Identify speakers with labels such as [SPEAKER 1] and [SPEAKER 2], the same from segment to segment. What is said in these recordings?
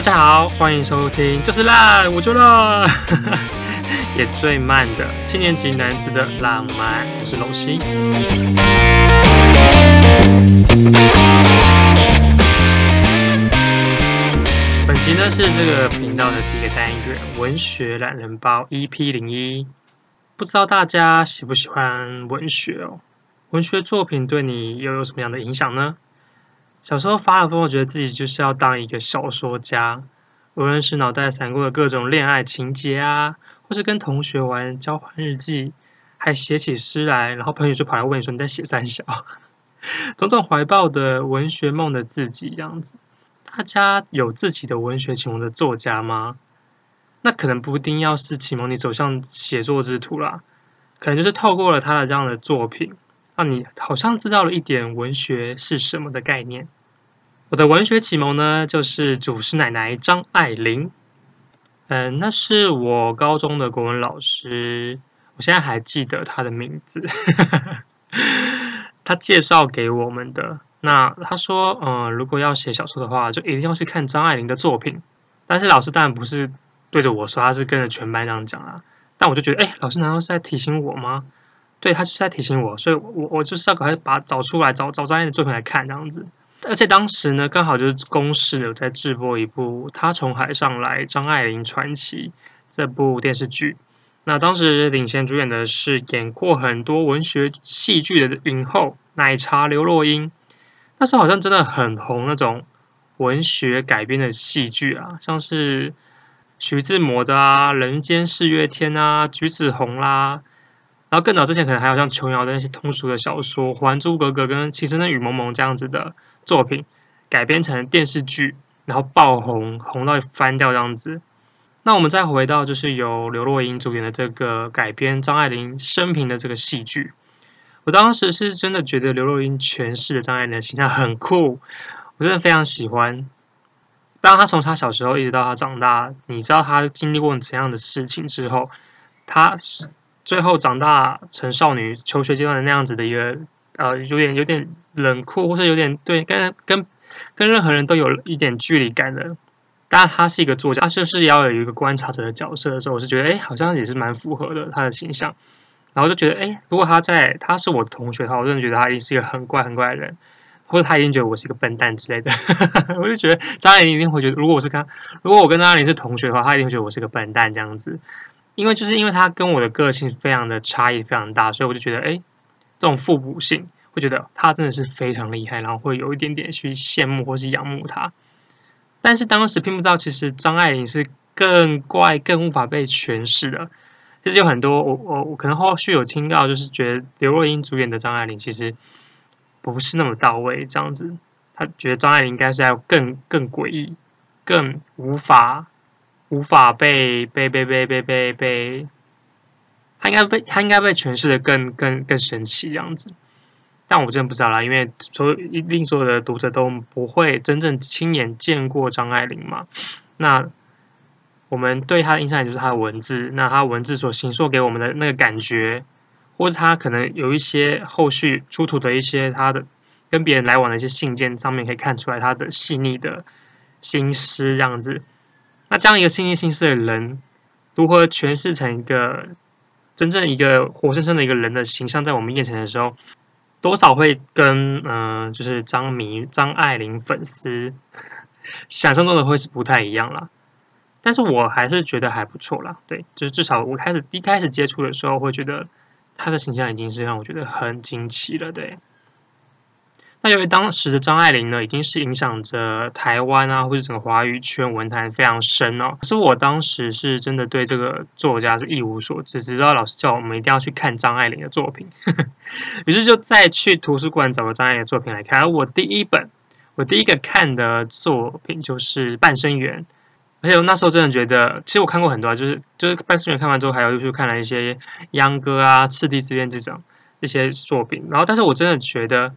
[SPEAKER 1] 大家好，欢迎收听，就是烂，我就烂，也最慢的七年级男子的浪漫，我是龙西。本集呢是这个频道的第一个单元——文学懒人包 EP 零一。不知道大家喜不喜欢文学哦？文学作品对你又有什么样的影响呢？小时候发了疯，我觉得自己就是要当一个小说家，无论是脑袋闪过的各种恋爱情节啊，或是跟同学玩交换日记，还写起诗来，然后朋友就跑来问你说，你在写三小，种种怀抱的文学梦的自己这样子。大家有自己的文学启蒙的作家吗？那可能不一定要是启蒙你走向写作之途啦，可能就是透过了他的这样的作品。让你好像知道了一点文学是什么的概念。我的文学启蒙呢，就是祖师奶奶张爱玲。嗯，那是我高中的国文老师，我现在还记得他的名字。他介绍给我们的。那他说，嗯，如果要写小说的话，就一定要去看张爱玲的作品。但是老师当然不是对着我说，他是跟着全班这样讲啊。但我就觉得，哎，老师难道是在提醒我吗？对，他就是在提醒我，所以我我就是要赶快把找出来，找找张爱玲的作品来看这样子。而且当时呢，刚好就是公视有在直播一部《他从海上来：张爱玲传奇》这部电视剧。那当时领衔主演的是演过很多文学戏剧的影后奶茶刘若英。那时候好像真的很红那种文学改编的戏剧啊，像是徐志摩的啊《人间四月天》啊，《橘子红》啦。然后更早之前，可能还有像琼瑶的那些通俗的小说，《还珠格格》跟《情深深雨蒙蒙》这样子的作品改编成电视剧，然后爆红，红到翻掉这样子。那我们再回到就是由刘若英主演的这个改编张爱玲生平的这个戏剧，我当时是真的觉得刘若英诠释的张爱玲的形象很酷，我真的非常喜欢。当她从她小时候一直到她长大，你知道她经历过怎样的事情之后，她。最后长大成少女求学阶段的那样子的一个呃，有点有点冷酷，或是有点对跟跟跟任何人都有一点距离感的。当然，他是一个作家，他就是要有一个观察者的角色的时候，我是觉得哎，好像也是蛮符合的他的形象。然后就觉得哎，如果他在他是我同学的话，我真的觉得他一定是一个很怪很怪的人，或者他一定觉得我是一个笨蛋之类的。我就觉得张爱玲一定会觉得，如果我是跟，如果我跟张爱玲是同学的话，他一定会觉得我是个笨蛋这样子。因为就是因为他跟我的个性非常的差异非常大，所以我就觉得，哎，这种互补性，会觉得他真的是非常厉害，然后会有一点点去羡慕或是仰慕他。但是当时并不知道，其实张爱玲是更怪、更无法被诠释的。其实有很多，我我我可能后续有听到，就是觉得刘若英主演的张爱玲其实不是那么到位，这样子，他觉得张爱玲应该是要更更诡异、更无法。无法被被被被被被被，他应该被他应该被诠释的更更更神奇这样子，但我真的不知道啦，因为所有一定所有的读者都不会真正亲眼见过张爱玲嘛。那我们对他的印象也就是他的文字，那他文字所形塑给我们的那个感觉，或者他可能有一些后续出土的一些他的跟别人来往的一些信件上面可以看出来他的细腻的心思这样子。那这样一个心灵心思的人，如何诠释成一个真正一个活生生的一个人的形象，在我们面前的时候，多少会跟嗯、就是张迷张爱玲粉丝想象中的会是不太一样啦。但是我还是觉得还不错啦，对，就是至少我开始一开始接触的时候，会觉得他的形象已经是让我觉得很惊奇了，对。那由于当时的张爱玲呢，已经是影响着台湾啊，或者整个华语圈文坛非常深哦。可是我当时是真的对这个作家是一无所知，直到老师叫我们一定要去看张爱玲的作品，于是就再去图书馆找了张爱玲的作品来看。而我第一本，我第一个看的作品就是《半生缘》，而且我那时候真的觉得，其实我看过很多，就是就是《半生缘》看完之后，还有又去看了一些《秧歌》啊、《赤地之恋》这种一些作品。然后，但是我真的觉得。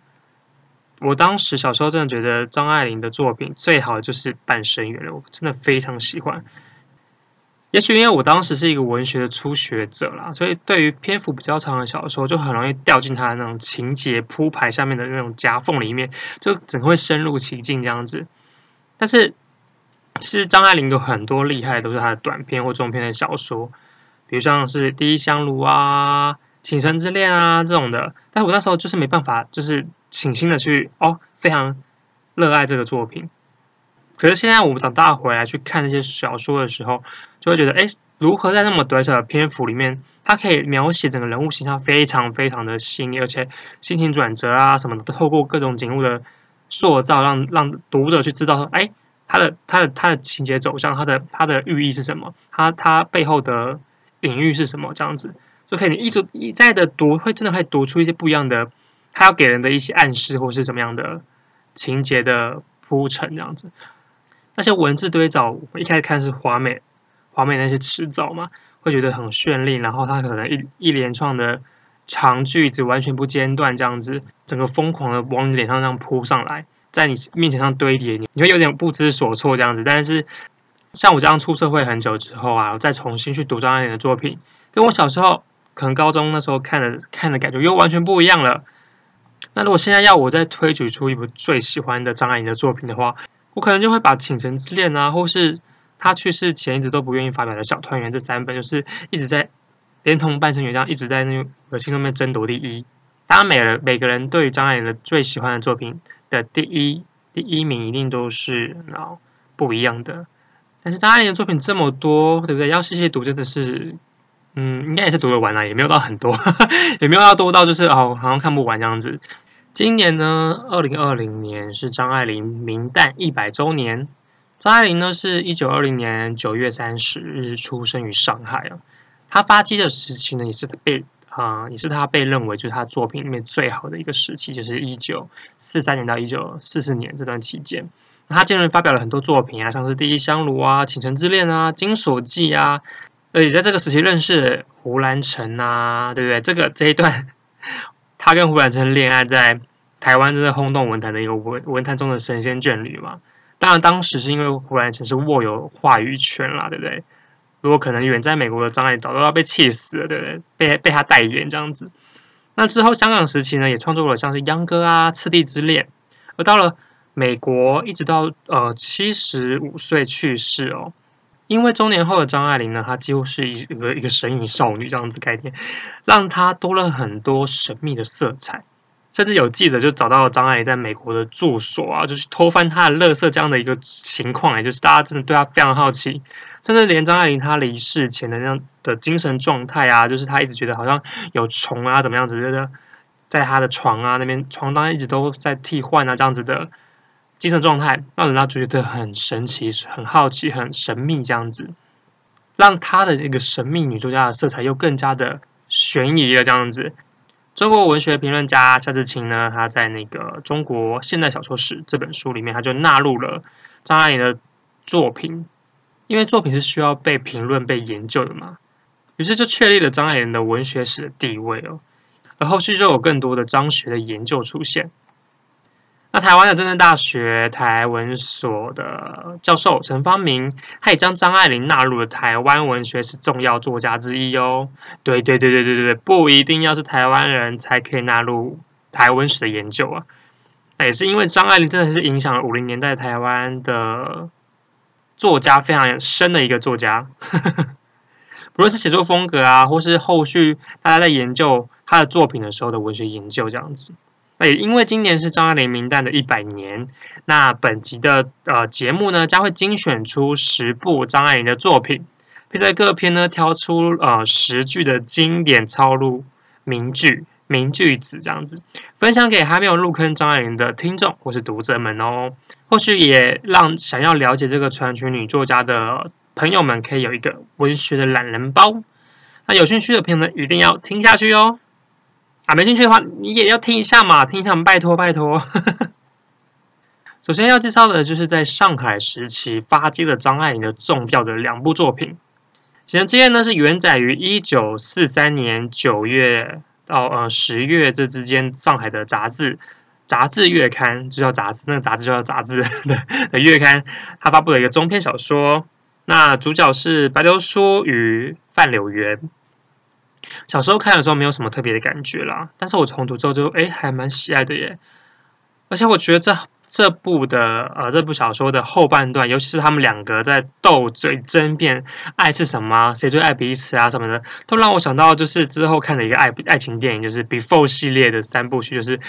[SPEAKER 1] 我当时小时候真的觉得张爱玲的作品最好就是《半生缘》了，我真的非常喜欢。也许因为我当时是一个文学的初学者啦，所以对于篇幅比较长的小说，就很容易掉进他的那种情节铺排下面的那种夹缝里面，就整个会深入其境这样子。但是其实张爱玲有很多厉害，都是她的短篇或中篇的小说，比如像是《第一香炉》啊、《倾城之恋》啊这种的。但是我那时候就是没办法，就是倾心的去哦，非常热爱这个作品。可是现在我们长大回来去看那些小说的时候，就会觉得，哎，如何在那么短小的篇幅里面，它可以描写整个人物形象非常非常的细腻，而且心情转折啊什么的，都透过各种景物的塑造，让让读者去知道说，哎，他的他的他的情节走向，他的他的寓意是什么，他他背后的隐喻是什么，这样子就可以你一直一再的读，会真的会读出一些不一样的，他要给人的一些暗示，或是什么样的情节的铺陈，这样子。那些文字堆藻，我一开始看是华美，华美那些词藻嘛，会觉得很绚丽。然后它可能一一连串的长句子完全不间断，这样子，整个疯狂的往你脸上这样扑上来，在你面前上堆叠，你你会有点不知所措这样子。但是像我这样出社会很久之后啊，我再重新去读张爱玲的作品，跟我小时候可能高中那时候看的看的感觉又完全不一样了。那如果现在要我再推举出一部最喜欢的张爱玲的作品的话，我可能就会把《倾城之恋》啊，或是她去世前一直都不愿意发表的《小团圆》这三本，就是一直在连同《半生缘》这样一直在那个心中面争夺第一。当然，每人每个人对张爱玲的最喜欢的作品的第一第一名一定都是然后不一样的。但是张爱玲的作品这么多，对不对？要细细读真的是，嗯，应该也是读得完了，也没有到很多，也没有要多到就是哦，好像看不完这样子。今年呢，二零二零年是张爱玲冥诞一百周年。张爱玲呢，是一九二零年九月三十日出生于上海啊。她发迹的时期呢，也是被啊、也是她被认为就是她作品里面最好的一个时期，就是一九四三年到一九四四年这段期间。她接连发表了很多作品啊，像是《第一香炉》啊，《倾城之恋》啊，《金锁记》啊，而且在这个时期认识胡兰成啊，对不对？这个这一段。他跟胡兰成恋爱，在台湾真的轰动文坛的一个文文坛中的神仙眷侣嘛。当然，当时是因为胡兰成是握有话语权啦，对不对？如果可能远在美国的张爱早都要被气死了，对不对？被被他代言这样子。那之后，香港时期呢，也创作了像是《秧歌》啊，《次第之恋》。而到了美国，一直到呃七十五岁去世哦。因为中年后的张爱玲呢，她几乎是一个一个神隐少女这样子概念，让她多了很多神秘的色彩。甚至有记者就找到了张爱玲在美国的住所啊，就是偷翻她的垃圾这样的一个情况，也就是大家真的对她非常好奇。甚至连张爱玲她离世前的那样的精神状态啊，就是她一直觉得好像有虫啊怎么样子的，在她的床啊那边床单一直都在替换啊这样子的。精神状态让人家就觉得很神奇、很好奇、很神秘，这样子，让他的这个神秘女作家的色彩又更加的悬疑了。这样子，中国文学评论家夏志清呢，他在那个《中国现代小说史》这本书里面，他就纳入了张爱玲的作品，因为作品是需要被评论、被研究的嘛，于是就确立了张爱玲的文学史的地位哦。而后续就有更多的张学的研究出现。那台湾的政治大学台文所的教授陈方明，他也将张爱玲纳入了台湾文学史重要作家之一哦。对对对对对对，不一定要是台湾人才可以纳入台文史的研究啊。也是因为张爱玲真的是影响了五零年代台湾的作家非常深的一个作家，不论是写作风格啊，或是后续大家在研究他的作品的时候的文学研究这样子。那也，因为今年是张爱玲冥诞的一百年，那本集的呃节目呢，将会精选出十部张爱玲的作品，并在各篇呢挑出呃十句的经典抄录名句、名句子这样子，分享给还没有入坑张爱玲的听众或是读者们哦。或许也让想要了解这个传奇女作家的朋友们，可以有一个文学的懒人包。那有兴趣的朋友们一定要听下去哦。啊，没兴趣的话，你也要听一下嘛，听一下，拜托拜托。首先要介绍的就是在上海时期发迹的张爱玲的重要的两部作品。《倾城之恋》呢是原载于一九四三年九月到呃十月这之间上海的杂志杂志月刊，就叫杂志，那个杂志就叫杂志 的月刊，他发布了一个中篇小说。那主角是白流苏与范柳原。小时候看的时候没有什么特别的感觉啦，但是我重读之后就哎还蛮喜爱的耶，而且我觉得这这部的呃这部小说的后半段，尤其是他们两个在斗嘴争辩爱是什么，谁最爱彼此啊什么的，都让我想到就是之后看的一个爱爱情电影，就是 Before 系列的三部曲，就是《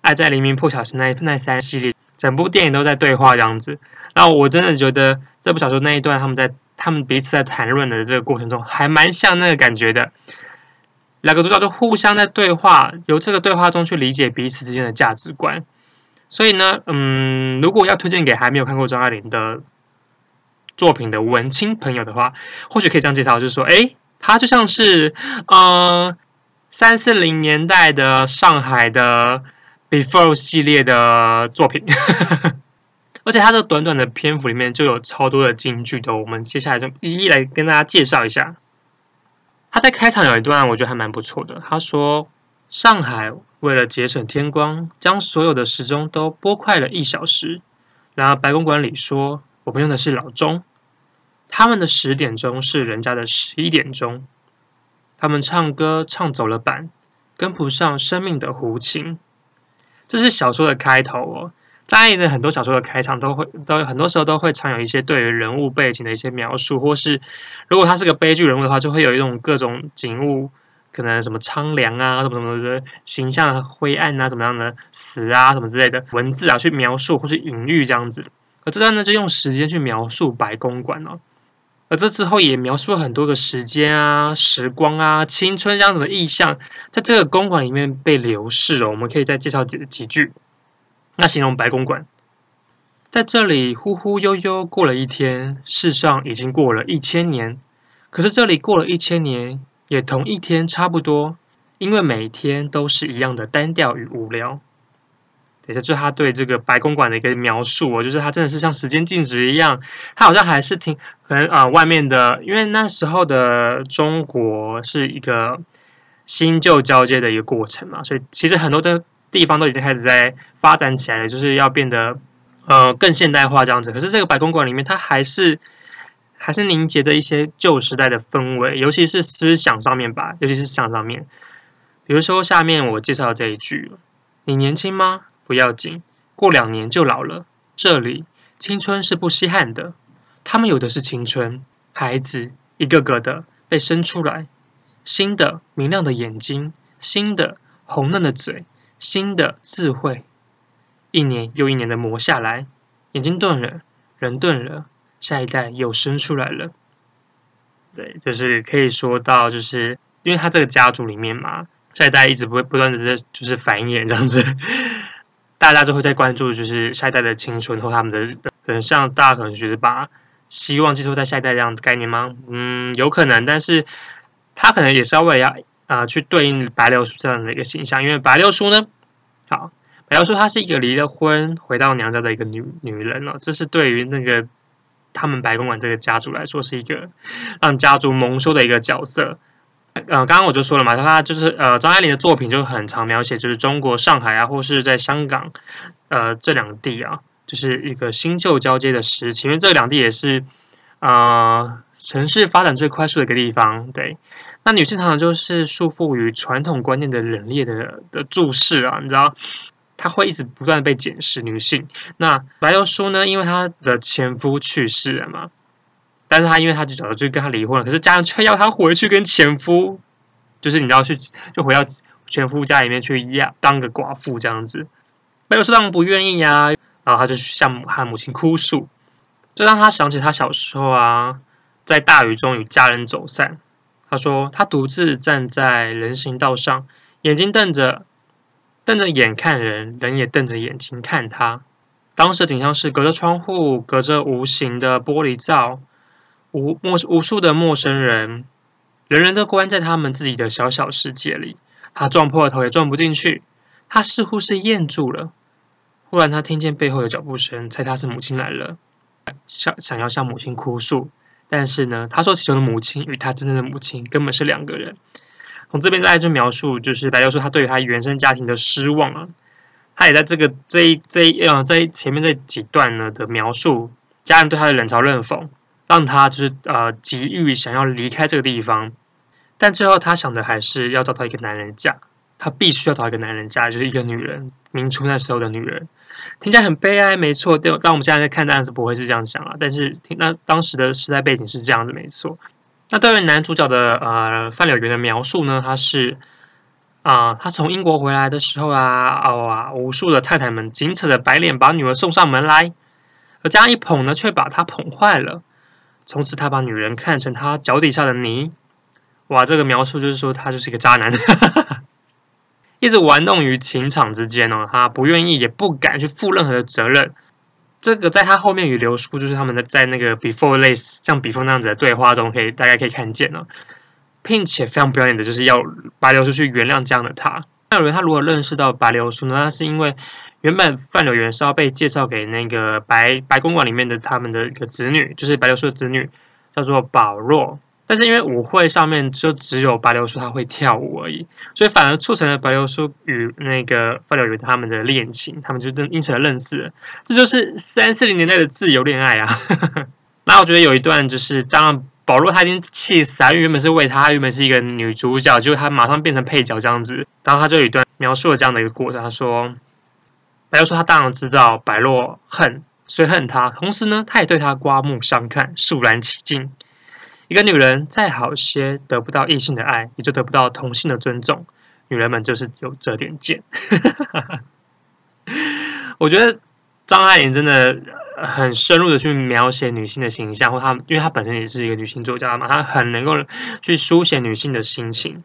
[SPEAKER 1] 爱在黎明破晓时》那那三系列，整部电影都在对话这样子。然后我真的觉得这部小说那一段他们在他们彼此在谈论的这个过程中，还蛮像那个感觉的。两个主角就互相在对话，由这个对话中去理解彼此之间的价值观。所以呢，嗯，如果要推荐给还没有看过张爱玲的作品的文青朋友的话，或许可以这样介绍，就是说，诶，它就像是，呃，三四零年代的上海的 Before 系列的作品，而且它这短短的篇幅里面就有超多的金句的，我们接下来就一一来跟大家介绍一下。他在开场有一段，我觉得还蛮不错的。他说：“上海为了节省天光，将所有的时钟都拨快了一小时。然而白公馆里说，我们用的是老钟，他们的十点钟是人家的十一点钟。他们唱歌唱走了板，跟不上生命的胡琴。”这是小说的开头哦。在很多小说的开场都会都很多时候都会常有一些对于人物背景的一些描述，或是如果他是个悲剧人物的话，就会有一种各种景物，可能什么苍凉啊，什么什么的形象灰暗啊，怎么样的死啊，什么之类的文字啊去描述或是隐喻这样子。而这段呢，就用时间去描述白公馆哦。而这之后也描述了很多个时间啊、时光啊、青春这样子的意象，在这个公馆里面被流逝哦。我们可以再介绍几几句。那形容白公馆，在这里忽忽悠悠过了一天，世上已经过了一千年。可是这里过了一千年，也同一天差不多，因为每天都是一样的单调与无聊。对，这就是他对这个白公馆的一个描述哦，就是他真的是像时间静止一样，他好像还是挺可能啊、外面的，因为那时候的中国是一个新旧交接的一个过程嘛，所以其实很多的。地方都已经开始在发展起来了，就是要变得呃更现代化这样子。可是这个白公馆里面，它还是还是凝结着一些旧时代的氛围，尤其是思想上面吧，尤其是思想上面。比如说下面我介绍这一句：“你年轻吗？不要紧，过两年就老了。这里青春是不稀罕的，他们有的是青春，孩子一个个的被生出来，新的明亮的眼睛，新的红嫩的嘴。”新的智慧，一年又一年的磨下来，眼睛钝了，人钝了，下一代又生出来了。对，就是可以说到，就是因为他这个家族里面嘛，下一代一直不会不断的在就是繁衍这样子，大家都会在关注，就是下一代的青春或他们的，可能像大家可能觉得把希望寄托在下一代这样的概念吗？嗯，有可能，但是他可能也是要为了要。啊、去对应白流苏这样的一个形象，因为白流苏呢，好，白流苏她是一个离了婚回到娘家的一个女女人了，这是对于那个他们白公馆这个家族来说是一个让家族蒙羞的一个角色。呃，刚刚我就说了嘛，他就是呃，张爱玲的作品就很常描写，就是中国上海啊，或是在香港，呃，这两地啊，就是一个新旧交接的时期，因为这两地也是呃城市发展最快速的一个地方，对。那女性常常就是束缚于传统观念的冷冽的的注视啊，你知道，她会一直不断被检视。女性，那白流苏呢？因为她的前夫去世了嘛，但是她因为她就早就跟他离婚了，可是家人却要她回去跟前夫，就是你知道去就回到前夫家里面去一样当个寡妇这样子。白流苏当然不愿意呀、啊，然后她就向她母亲哭诉，这让她想起她小时候啊，在大雨中与家人走散。他说：“他独自站在人行道上，眼睛瞪着，瞪着眼看人，人也瞪着眼睛看他。当时的景象是隔着窗户，隔着无形的玻璃罩，无陌无数的陌生人，人人都关在他们自己的小小世界里。他撞破了头也撞不进去。他似乎是咽住了。忽然，他听见背后有脚步声，猜他是母亲来了，想想要向母亲哭诉。”但是呢，他说其中的母亲与他真正的母亲根本是两个人。从这边再来就描述，就是白教授他对于他原生家庭的失望啊。他也在这个这一这一呃这前面这几段呢的描述，家人对他的冷嘲热讽，让他就是呃急于想要离开这个地方。但最后他想的还是要找到一个男人嫁，他必须要找一个男人嫁，就是一个女人，明初那时候的女人，听起来很悲哀，没错。对，但我们现在在看，当然是不会是这样想啊。但是听，那当时的时代背景是这样子，没错。那对于男主角的呃范柳原的描述呢，他是啊、他从英国回来的时候啊，哦，无数的太太们紧扯着白脸把女儿送上门来，而这样一捧呢，却把她捧坏了。从此，他把女人看成他脚底下的泥。哇，这个描述就是说，他就是一个渣男，一直玩弄于情场之间哦。他不愿意，也不敢去负任何的责任。这个在他后面与流苏，就是他们的在那个 before 类似像 before 那样子的对话中，可以大家可以看见哦，并且非常表演的就是要白流苏去原谅这样的他。那有人他如何认识到白流苏呢？那是因为原本范柳原是要被介绍给那个白白公馆里面的他们的一个子女，就是白流苏的子女，叫做保若。但是因为舞会上面就只有白流苏他会跳舞而已，所以反而促成了白流苏与那个范柳原他们的恋情，他们就因此而认识了。这就是三四零年代的自由恋爱啊！那我觉得有一段就是，当然保罗他已经气死了，原本是为他，原本是一个女主角，结果他马上变成配角这样子。然后他就有一段描述了这样的一个过程，他说：“白流苏他当然知道白若恨，所以恨他，同时呢，他也对他刮目相看，肃然起敬。”一个女人再好些，得不到异性的爱，也就得不到同性的尊重。女人们就是有这点贱。我觉得张爱玲真的很深入的去描写女性的形象，或她，因为她本身也是一个女性作家嘛，她很能够去书写女性的心情，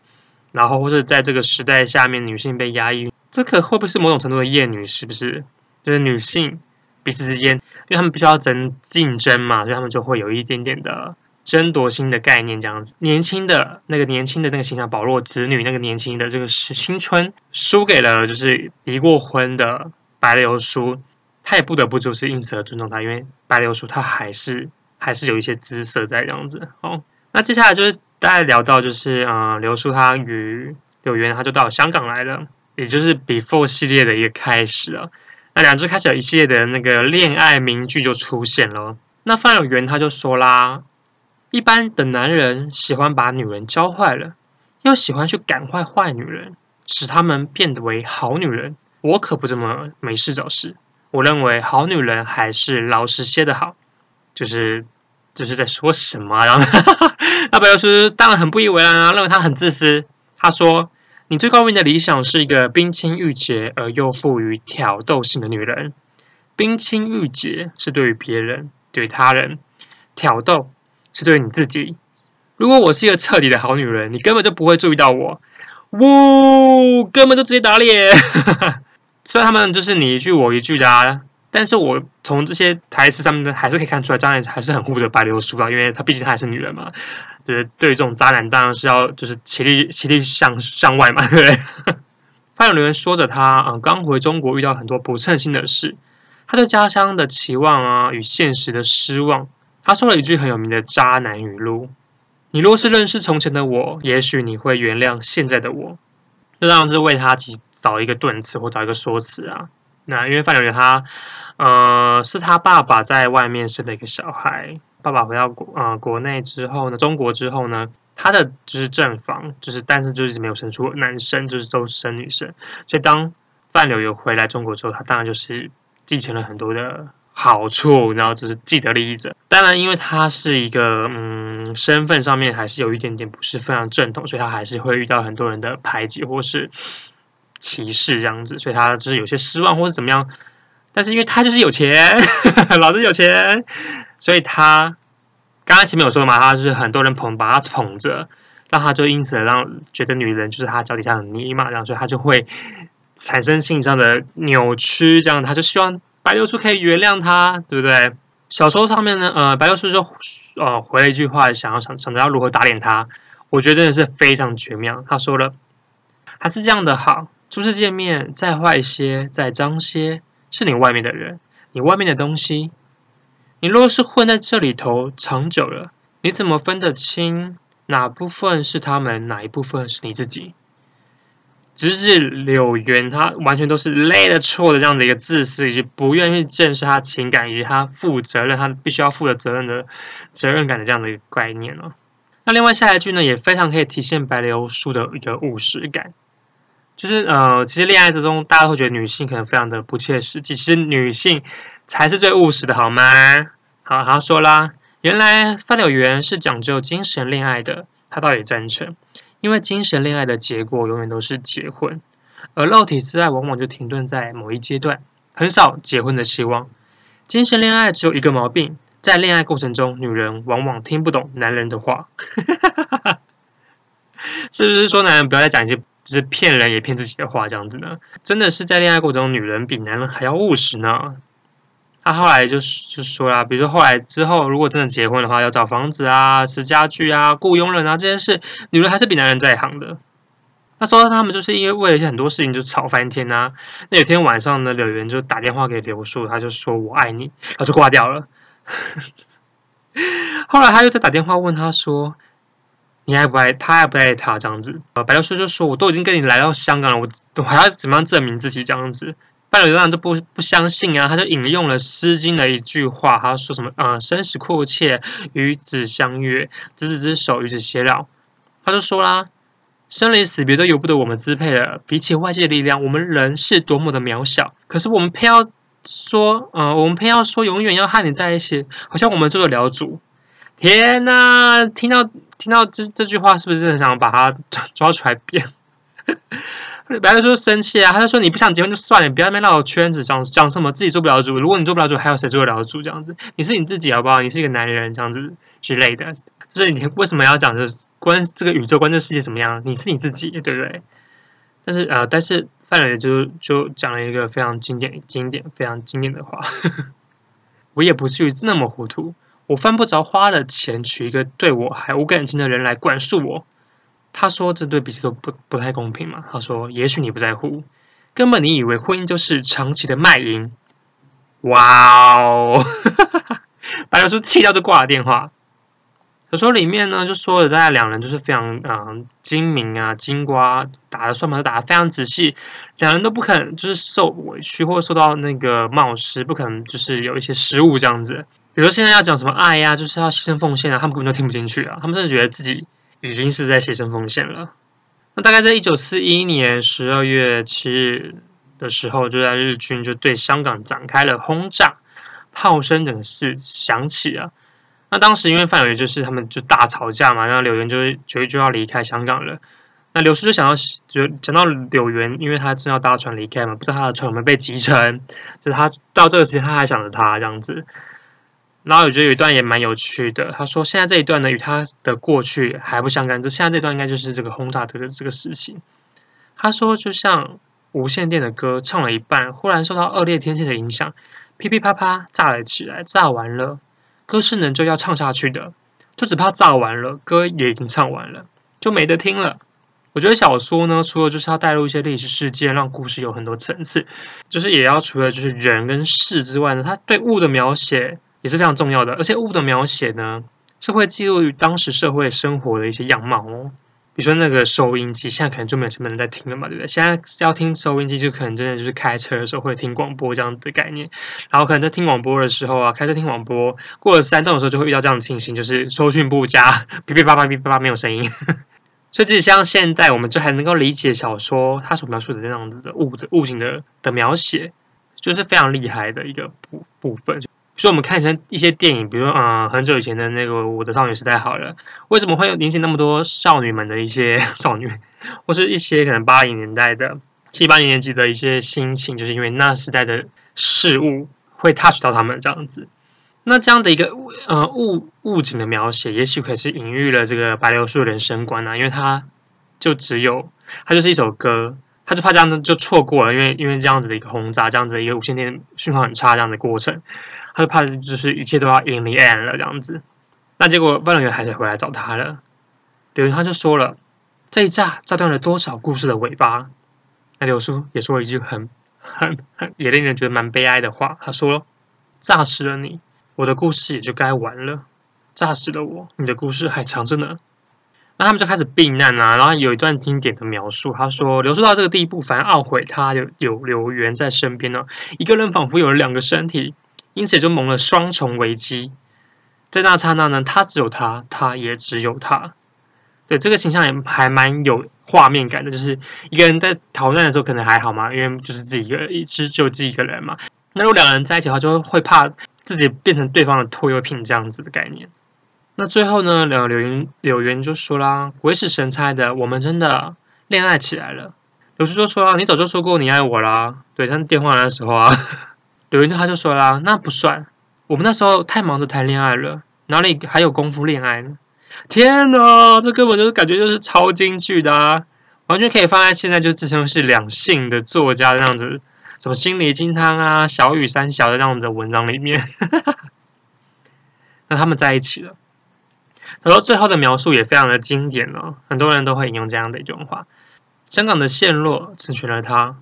[SPEAKER 1] 然后或者在这个时代下面，女性被压抑，这可会不会是某种程度的厌女？是不是？就是女性彼此之间，因为她们必须要争竞争嘛，所以她们就会有一点点的。争夺心的概念这样子，年轻的那个年轻的那个形象，保罗子女那个年轻的这个是青春，输给了就是离过婚的白流苏，他也不得不就是因此而尊重他，因为白流苏他还是还是有一些姿色在这样子。好，那接下来就是大家聊到就是呃流苏他与柳原他就到香港来了，也就是 Before 系列的一个开始了。那两只开始有一系列的那个恋爱名句就出现了。那范柳原他就说啦。一般的男人喜欢把女人教坏了，又喜欢去感化坏女人，使她们变得为好女人。我可不这么没事找事。我认为好女人还是老实些的好。就是就是在说什么啊？然后 那白流苏当然很不以为然啊，认为他很自私。他说：“你最高明的理想是一个冰清玉洁而又富于挑逗性的女人。冰清玉洁是对于别人，对于他人挑逗。”是对你自己。如果我是一个彻底的好女人，你根本就不会注意到我。呜，根本就直接打脸。虽然他们就是你一句我一句的啊，但是我从这些台词上面还是可以看出来，张爱还是很护着白流苏啊，因为她毕竟她还是女人嘛。就是对于这种渣男，当然是要就是起立起立向向外嘛，对不对？范柳原说着他啊，刚回中国遇到很多不称心的事，他对家乡的期望啊与现实的失望。他说了一句很有名的渣男语录：“你若是认识从前的我，也许你会原谅现在的我。”这当然是为他找一个顿词或找一个说辞啊。那因为范柳原他，呃，是他爸爸在外面生的一个小孩。爸爸回到国呃国内之后呢，中国之后呢，他的就是正房，就是但是就是没有生出男生，就是都是生女生。所以当范柳原回来中国之后，他当然就是继承了很多的。好处，然后就是既得利益者。当然，因为他是一个嗯，身份上面还是有一点点不是非常正统，所以他还是会遇到很多人的排挤或是歧视这样子，所以他就是有些失望或是怎么样。但是因为他就是有钱，老子有钱，所以他刚刚前面有说嘛，他就是很多人捧，把他捧着，让他就因此让觉得女人就是他脚底下的泥嘛，然后所以他就会产生心理上的扭曲，这样他就希望。白流叔可以原谅他，对不对？小说上面呢，呃，白流叔就呃回了一句话，想要想想着要如何打脸他。我觉得真的是非常绝妙。他说了，还是这样的好，初次见面再坏一些，再脏些，是你外面的人，你外面的东西。你若是混在这里头长久了，你怎么分得清哪部分是他们，哪一部分是你自己？直至柳原，他完全都是累了错的这样的一个自私，以及不愿意正视他情感，以及他负责任，他必须要负的责任的责任感的这样的一个概念哦。那另外下一句呢，也非常可以体现白流树的一个务实感。就是呃，其实恋爱之中，大家会觉得女性可能非常的不切实际，其实女性才是最务实的，好吗？好，他说啦，原来范柳原是讲究精神恋爱的，他倒也赞成，因为精神恋爱的结果永远都是结婚，而肉体之爱往往就停顿在某一阶段，很少结婚的希望。精神恋爱只有一个毛病，在恋爱过程中，女人往往听不懂男人的话，是不是说男人不要再讲一些？就是骗人也骗自己的话，这样子呢，真的是在恋爱过程中，女人比男人还要务实呢。他后来就就说啦，比如说后来之后，如果真的结婚的话，要找房子啊、吃家具啊、雇佣人啊这些事，女人还是比男人在行的。那说到他们就是因为为了一些很多事情就吵翻天啊。那有天晚上呢，柳原就打电话给刘树，他就说我爱你，然后就挂掉了。后来他又再打电话问他说。你爱不爱他？爱不爱他？这样子，呃，白流苏就说：“我都已经跟你来到香港了，我我还要怎么样证明自己？这样子，范柳原都不不相信啊！他就引用了《诗经》的一句话，他说什么？呃，生死阔切，与子相悦，执子之手，与子偕老。他就说啦，生离死别都由不得我们支配了，比起外界的力量，我们人是多么的渺小。可是我们偏要说，呃，我们偏要说永远要和你在一起，好像我们做得了主。天呐，听到。”听到这这句话，是不是很想把他抓出来扁？白流苏生气啊，他就说：“你不想结婚就算了，你不要在那绕圈子，讲讲什么自己做不了主。如果你做不了主，还有谁做得了主？这样子，你是你自己好不好？你是一个男人，这样子之类的。就是你为什么要讲这关这个宇宙观这个世界怎么样？你是你自己，对不对？但是呃，但是范柳原就就讲了一个非常经典、经典、非常经典的话：我也不至于那么糊涂。”我犯不着花了钱娶一个对我还无感情的人来管束我。他说这对彼此都不不太公平嘛。他说也许你不在乎，根本你以为婚姻就是长期的卖淫。哇哦！白流苏气到就挂了电话。小说里面呢就说了，大家两人就是非常嗯精明啊，金瓜打的算盘都打得非常仔细，两人都不肯就是受委屈或受到那个冒失，不可能就是有一些失误这样子。比如说现在要讲什么爱呀、就是要牺牲奉献啊，他们根本就听不进去啊，他们甚至觉得自己已经是在牺牲奉献了。那大概在一九四一年十二月七日的时候，就在日军就对香港展开了轰炸，炮声整个是响起啊。那当时因为范柳原就是他们就大吵架嘛，然后柳原就就就要离开香港了。那刘叔就想要就讲到柳原，因为他正要搭船离开嘛，不知道他的船有没有被击沉，就是他到这个时间他还想着他这样子。然后我觉得有一段也蛮有趣的，他说现在这一段呢与他的过去还不相干，就现在这段应该就是这个轰炸的这个事情。他说就像无线电的歌唱了一半，忽然受到恶劣天气的影响，噼噼啪啪炸了起来，炸完了，歌是能就要唱下去的，就只怕炸完了，歌也已经唱完了，就没得听了。我觉得小说呢，除了就是要带入一些历史事件，让故事有很多层次，就是也要除了就是人跟事之外呢，他对物的描写。也是非常重要的，而且物的描写呢，是会记录于当时社会生活的一些样貌哦。比如说那个收音机，现在可能就没有什么人在听了嘛，对不对？现在要听收音机，就可能真的就是开车的时候会听广播这样的概念。然后可能在听广播的时候啊，开车听广播，过了山洞的时候就会遇到这样的情形，就是收讯不佳，噼噼啪啪噼噼啪啪没有声音。所以，即使像现在，我们就还能够理解小说它所描述的这样子的物的物景的的描写，就是非常厉害的一个部部分。所以我们看成一些电影，比如说，嗯、很久以前的那个《我的少女时代》好了，为什么会有引起那么多少女们的一些 少女，或是一些可能八零年代的七八年级的一些心情，就是因为那时代的事物会 touch 到他们这样子。那这样的一个呃物物景的描写，也许可是隐喻了这个白流苏的人生观啊，因为它就只有它就是一首歌。他就怕这样子就错过了，因为因为这样子的一个轰炸，这样子的一个无线电讯号很差这样的过程，他就怕就是一切都要 in the end 了这样子。那结果范柳原还是回来找他了，等于他就说了，这一炸炸断了多少故事的尾巴。那柳叔也说了一句很 很很也令人觉得蛮悲哀的话，他说：炸死了你，我的故事也就该完了；炸死了我，你的故事还长着呢。那他们就开始避难啊，然后有一段经典的描述，他说：“流苏到这个地步，反而懊悔他有有柳原在身边呢。一个人仿佛有了两个身体，因此就蒙了双重危机。在那刹那呢，他只有他，他也只有他。对，这个形象也还蛮有画面感的，就是一个人在逃难的时候可能还好嘛，因为就是自己一个一只有自己一个人嘛。那如果两个人在一起的话，就会怕自己变成对方的拖油瓶这样子的概念。那最后呢，柳云柳云就说啦：“鬼使神差的，我们真的恋爱起来了。”柳树就说啦：“你早就说过你爱我啦。”对，他电话来的时候啊，柳云他就说啦：“那不算，我们那时候太忙着谈恋爱了，哪里还有功夫恋爱呢？”天呐，这根本就是感觉就是超京剧的啊，完全可以放在现在就自称是两性的作家这样子，什么心灵鸡汤啊、小雨三小的这样子的文章里面。那他们在一起了。然后最后的描述也非常的经典哦，很多人都会引用这样的一段话：香港的陷落成全了他，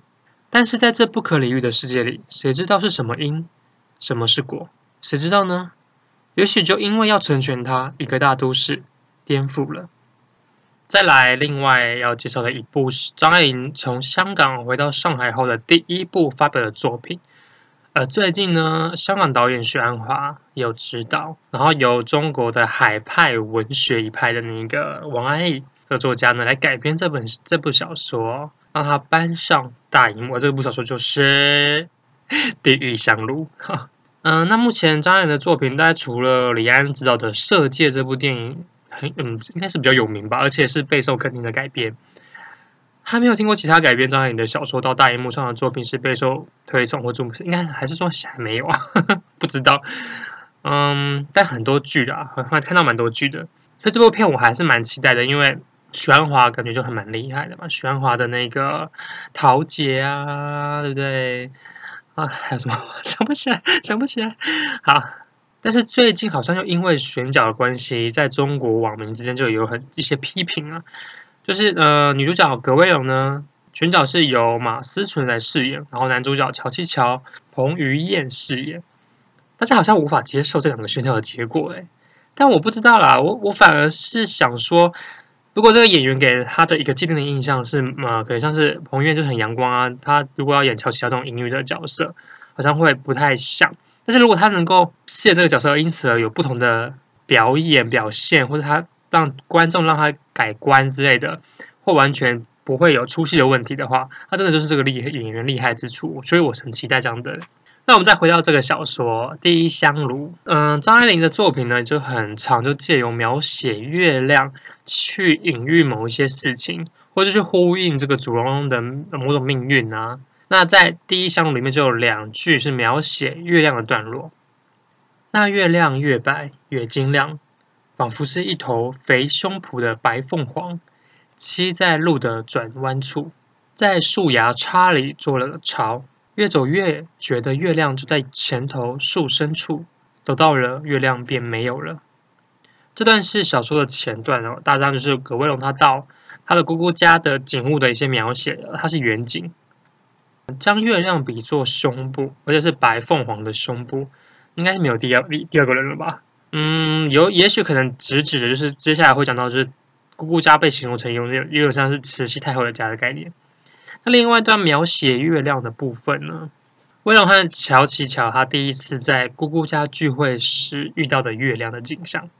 [SPEAKER 1] 但是在这不可理喻的世界里，谁知道是什么因，什么是果？谁知道呢？也许就因为要成全他，一个大都市颠覆了。再来，另外要介绍的一部是张爱玲从香港回到上海后的第一部发表的作品。呃，最近呢，香港导演许鞍华有指导，然后由中国的海派文学一派的那个王安忆的作家呢来改编这本这部小说，让他搬上大荧幕。这部小说就是《地狱香炉》。嗯、那目前张爱玲的作品，大概除了李安执导的《色戒》这部电影很嗯，应该是比较有名吧，而且是备受肯定的改编。还没有听过其他改编张爱玲的小说到大荧幕上的作品是备受推崇或注目，应该还是说还没有啊？不知道。嗯，但很多剧的啊，还看到蛮多剧的，所以这部片我还是蛮期待的，因为许鞍华感觉就很蛮厉害的嘛。许鞍华的那个《桃姐》啊，对不对？啊，还有什么 想不起来？想不起来。好，但是最近好像又因为选角的关系，在中国网民之间就有很一些批评啊。就是呃，女主角葛薇龙呢，选角是由马思纯来饰演，然后男主角乔七乔、彭于晏饰演。大家好像无法接受这两个选角的结果诶，但我不知道啦，我我反而是想说，如果这个演员给他的一个既定的印象是，呃，可能像是彭于晏就很阳光啊，他如果要演乔琪这种阴郁的角色，好像会不太像。但是如果他能够饰演这个角色，因此而有不同的表演表现，或者他。让观众让他改观之类的，或完全不会有出戏的问题的话，那真的就是这个厉演员厉害之处，所以我很期待这样的。那我们再回到这个小说《第一香炉》，嗯，张爱玲的作品呢就很长，就借由描写月亮去隐喻某一些事情，或者去呼应这个主人公的某种命运啊。那在《第一香炉》里面就有两句是描写月亮的段落，那月亮越白越晶亮。仿佛是一头肥胸脯的白凤凰，栖在路的转弯处，在树芽叉里做了巢。越走越觉得月亮就在前头树深处，走到了月亮便没有了。这段是小说的前段然后，大章就是葛威龙他到他的姑姑家的景物的一些描写，它是远景，将月亮比作胸部，而且是白凤凰的胸部，应该是没有第二第二个人了吧？嗯，有，也许可能直指的就是接下来会讲到，就是姑姑家被形容成有点有点像是慈禧太后的家的概念。那另外一段描写月亮的部分呢，为了看乔琪乔他第一次在姑姑家聚会时遇到的月亮的景象。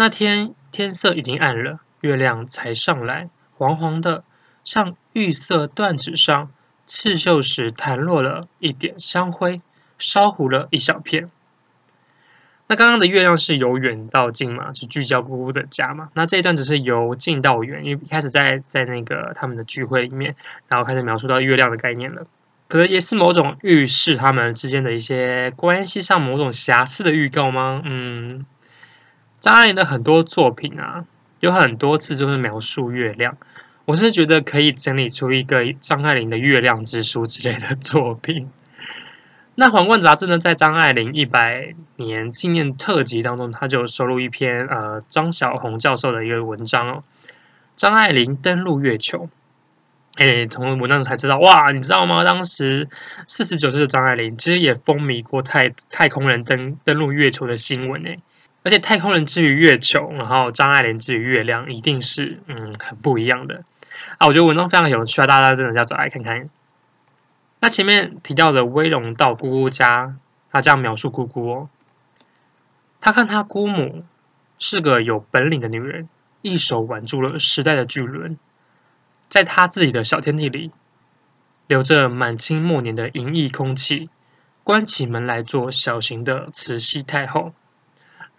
[SPEAKER 1] 那天天色已经暗了，月亮才上来，黄黄的，像玉色缎纸上刺绣时弹落了一点香灰，烧糊了一小片。那刚刚的月亮是由远到近嘛，是聚焦姑姑的家嘛。那这一段只是由近到远，因为一开始在在那个他们的聚会里面，然后开始描述到月亮的概念了，可能也是某种预示他们之间的一些关系上某种瑕疵的预告吗？嗯，张爱玲的很多作品啊，有很多次就是描述月亮，我是觉得可以整理出一个张爱玲的月亮之书之类的作品。那《皇冠》杂志呢，在张爱玲一百年纪念特辑当中，它就收录一篇呃张小红教授的一个文章哦。张爱玲登陆月球，哎，从文章才知道哇，你知道吗？当时四十九岁的张爱玲其实也风靡过太太空人登登陆月球的新闻哎，而且太空人之于月球，然后张爱玲之于月亮，一定是嗯很不一样的啊。我觉得文章非常有趣啊，大家真的要找来看看。那前面提到的威龙到姑姑家，他这样描述姑姑哦，他看他姑母是个有本领的女人，一手挽住了时代的巨轮，在他自己的小天地里，留着满清末年的淫逸空气，关起门来做小型的慈禧太后。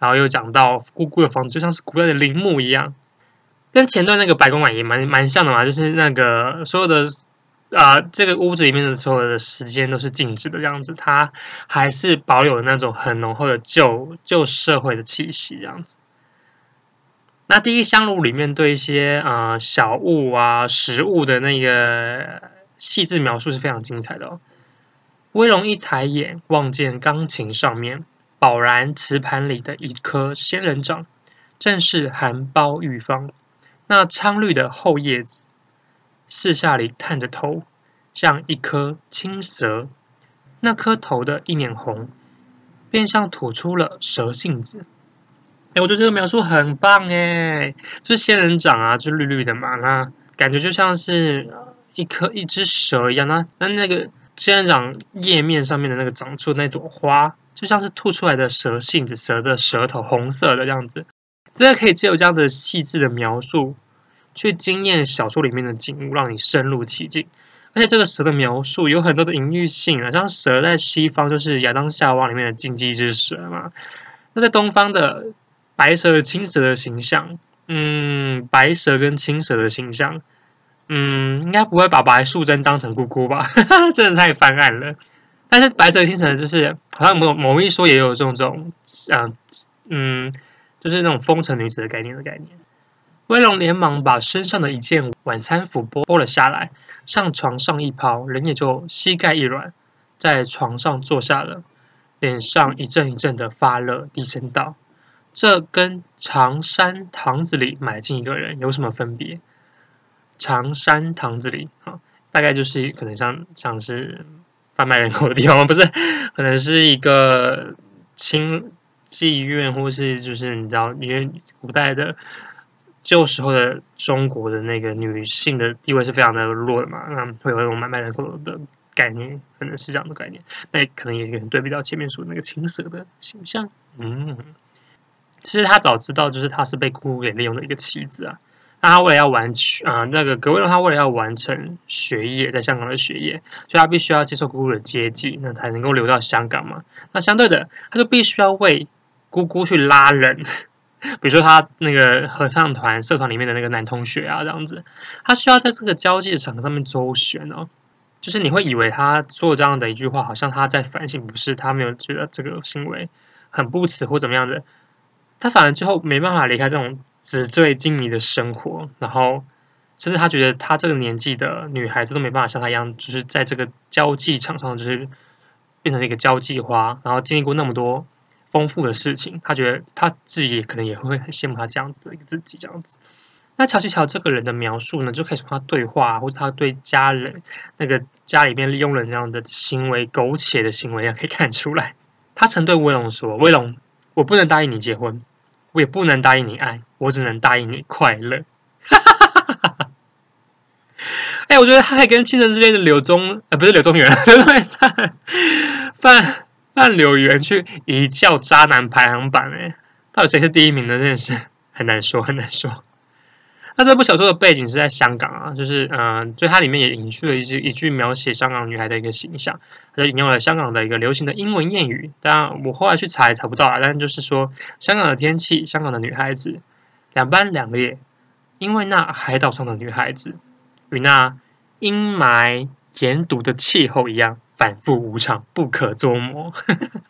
[SPEAKER 1] 然后又讲到姑姑的房子就像是古代的陵墓一样，跟前段那个白公馆也蛮蛮像的嘛，就是那个所有的啊、呃，这个屋子里面的所有的时间都是静止的这样子，它还是保有那种很浓厚的旧旧社会的气息这样子。那第一香炉里面对一些啊、小物啊食物的那个细致描述是非常精彩的哦。威龙一抬眼望见钢琴上面。宝然瓷盘里的一颗仙人掌，正是含苞欲放。那苍绿的厚叶子，四下里探着头，像一颗青蛇。那颗头的一脸红，便像吐出了蛇信子。哎，我觉得这个描述很棒哎，这仙人掌啊，就绿绿的嘛，那感觉就像是一颗一只蛇一样。那那那个仙人掌叶面上面的那个长出的那朵花。就像是吐出来的蛇信子，蛇的舌头红色的样子，真的可以借由这样的细致的描述，去惊艳小说里面的景物，让你深入其境。而且这个蛇的描述有很多的隐喻性啊，像蛇在西方就是亚当夏娃里面的禁忌之蛇嘛，那在东方的白蛇、青蛇的形象，嗯，白蛇跟青蛇的形象，嗯，应该不会把白素贞当成姑姑吧？真的太翻案了。但是白蛇青蛇就是好像某某一说也有这种这种，嗯嗯，就是那种风尘女子的概念的概念。威龙连忙把身上的一件晚餐服剥剥了下来，向床上一抛，人也就膝盖一软，在床上坐下了，脸上一阵一阵的发热，低声道：“这跟长山堂子里买进一个人有什么分别？”长山堂子里啊，大概就是可能像像是。贩卖人口的地方 不是，可能是一个清妓院，或是就是你知道，因为古代的旧时候的中国的那个女性的地位是非常的弱的嘛，那会有那种买卖人口的概念，可能是这样的概念。那可能也可能对比到前面说的那个青蛇的形象。嗯，其实他早知道，就是他是被姑姑给利用的一个棋子啊。那他为了要完成啊，那个格威，他为了要完成学业，在香港的学业，所以他必须要接受姑姑的接济，那才能够留到香港嘛。那相对的，他就必须要为姑姑去拉人，比如说他那个合唱团社团里面的那个男同学啊，这样子，他需要在这个交际场上面周旋哦。就是你会以为他说这样的一句话，好像他在反省，不是他没有觉得这个行为很不耻或怎么样的，他反而最后没办法离开这种。纸醉金迷的生活，然后甚至他觉得他这个年纪的女孩子都没办法像他一样，就是在这个交际场上，就是变成一个交际花，然后经历过那么多丰富的事情，他觉得他自己也可能也会很羡慕他这样的一个自己这样子。那乔西乔这个人的描述呢，就可以从他对话或者他对家人那个家里面利用人这样的行为苟且的行为也可以看出来。他曾对威龙说：“威龙，我不能答应你结婚。”我也不能答应你爱，我只能答应你快乐。哈哈哈哎、我觉得他还跟《倾城之恋》的柳宗，呃，不是柳宗元，柳宗元范范范柳元去一较渣男排行榜，哎，到底谁是第一名呢？真的是很难说，很难说。那这部小说的背景是在香港啊，就是嗯、呃，就它里面也引述了一句一句描写香港女孩的一个形象，它就引用了香港的一个流行的英文谚语。当然，我后来去查也查不到啊，但就是说，香港的天气，香港的女孩子，两班两列，因为那海岛上的女孩子与那阴霾严毒的气候一样，反复无常，不可捉摸。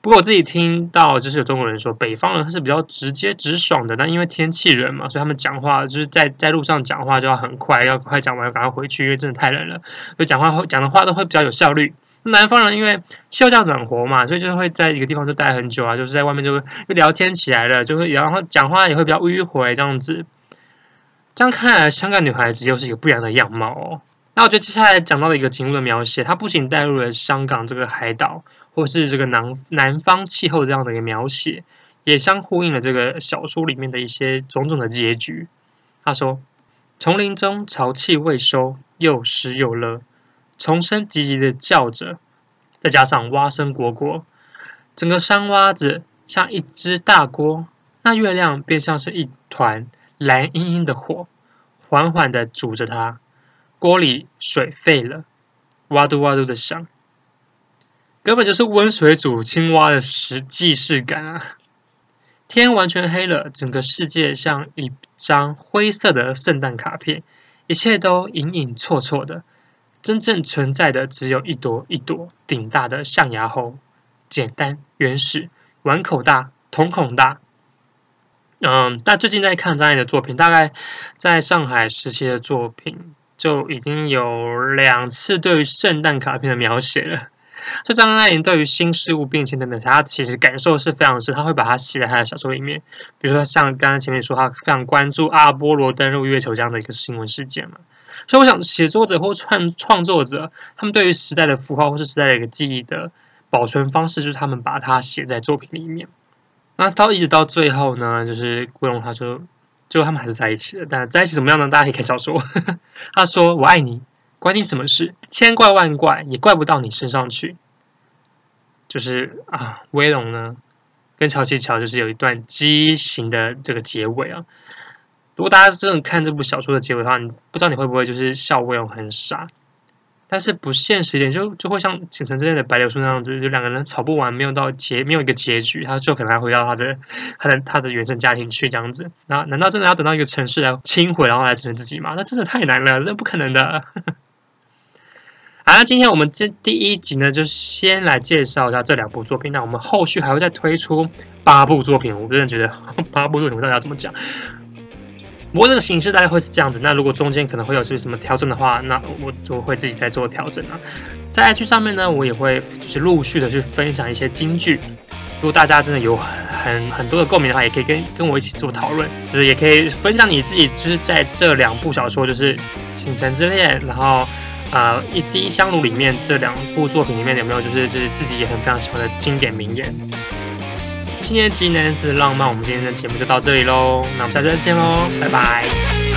[SPEAKER 1] 不过我自己听到，就是有中国人说，北方人他是比较直接直爽的。但因为天气冷嘛，所以他们讲话就是在在路上讲话就要很快，要快讲完赶快回去，因为真的太冷了，所以讲话讲的话都会比较有效率。南方人因为气候较暖和嘛，所以就会在一个地方就待很久啊，就是在外面就就聊天起来了，就会然后讲话也会比较迂回这样子。这样看来，香港女孩子又是一个不一样的样貌哦。那我觉得接下来讲到的一个景物的描写，它不仅带入了香港这个海岛。或是这个南南方气候这样的一个描写，也相呼应了这个小说里面的一些种种的结局。他说：“丛林中潮气未收，又湿又热，虫声急急的叫着，再加上蛙声蝈蝈，整个山洼子像一只大锅，那月亮便像是一团蓝茵茵的火，缓缓的煮着它。锅里水沸了，哇嘟哇嘟的响，根本就是温水煮青蛙的实既视感啊！天完全黑了，整个世界像一张灰色的圣诞卡片，一切都隐隐绰绰的。真正存在的只有一朵一朵顶大的象牙猴，简单原始，碗口大，瞳孔大。嗯，但最近在看张爱的作品，大概在上海时期的作品就已经有两次对于圣诞卡片的描写了。就张爱玲对于新事物变迁等等，她其实感受是非常深，她会把它写在她的小说里面。比如说像刚刚前面说，她非常关注阿波罗登陆月球这样的一个新闻事件嘛。所以我想，写作者或创创作者，他们对于时代的符号或是时代的一个记忆的保存方式，就是他们把它写在作品里面。那到一直到最后呢，就是桂荣他就最后他们还是在一起了。但在一起怎么样呢？大家可以看小说。他说：“我爱你，关你什么事？千怪万怪也怪不到你身上去。”就是啊，威龙呢跟乔琪乔就是有一段畸形的这个结尾啊。如果大家真的看这部小说的结尾的话，你不知道你会不会就是笑威龙很傻，但是不现实一点，就就会像倾城之恋的白流苏那样子，就两个人吵不完，没有到结，没有一个结局，他就可能还回到他的他的他的原生家庭去这样子。那难道真的要等到一个城市来清毁，然后来承认自己吗？那真的太难了，那不可能的。好，那今天我们这第一集呢，就先来介绍一下这两部作品。那我们后续还会再推出八部作品，我真的觉得 八部作品，我到底要怎么讲？不过这个形式大概会是这样子。那如果中间可能会有些什么调整的话，那我就会自己再做调整啊。在 IG 上面呢，我也会就是陆续的去分享一些金句。如果大家真的有很很多的共鸣的话，也可以跟跟我一起做讨论，就是也可以分享你自己就是在这两部小说，就是《倾城之恋》，然后呃《一滴香炉》里面这两部作品里面有没有就是就是自己也很非常喜欢的经典名言。七年级男子浪漫，我们今天的节目就到这里喽，那我们下次再见喽，拜拜。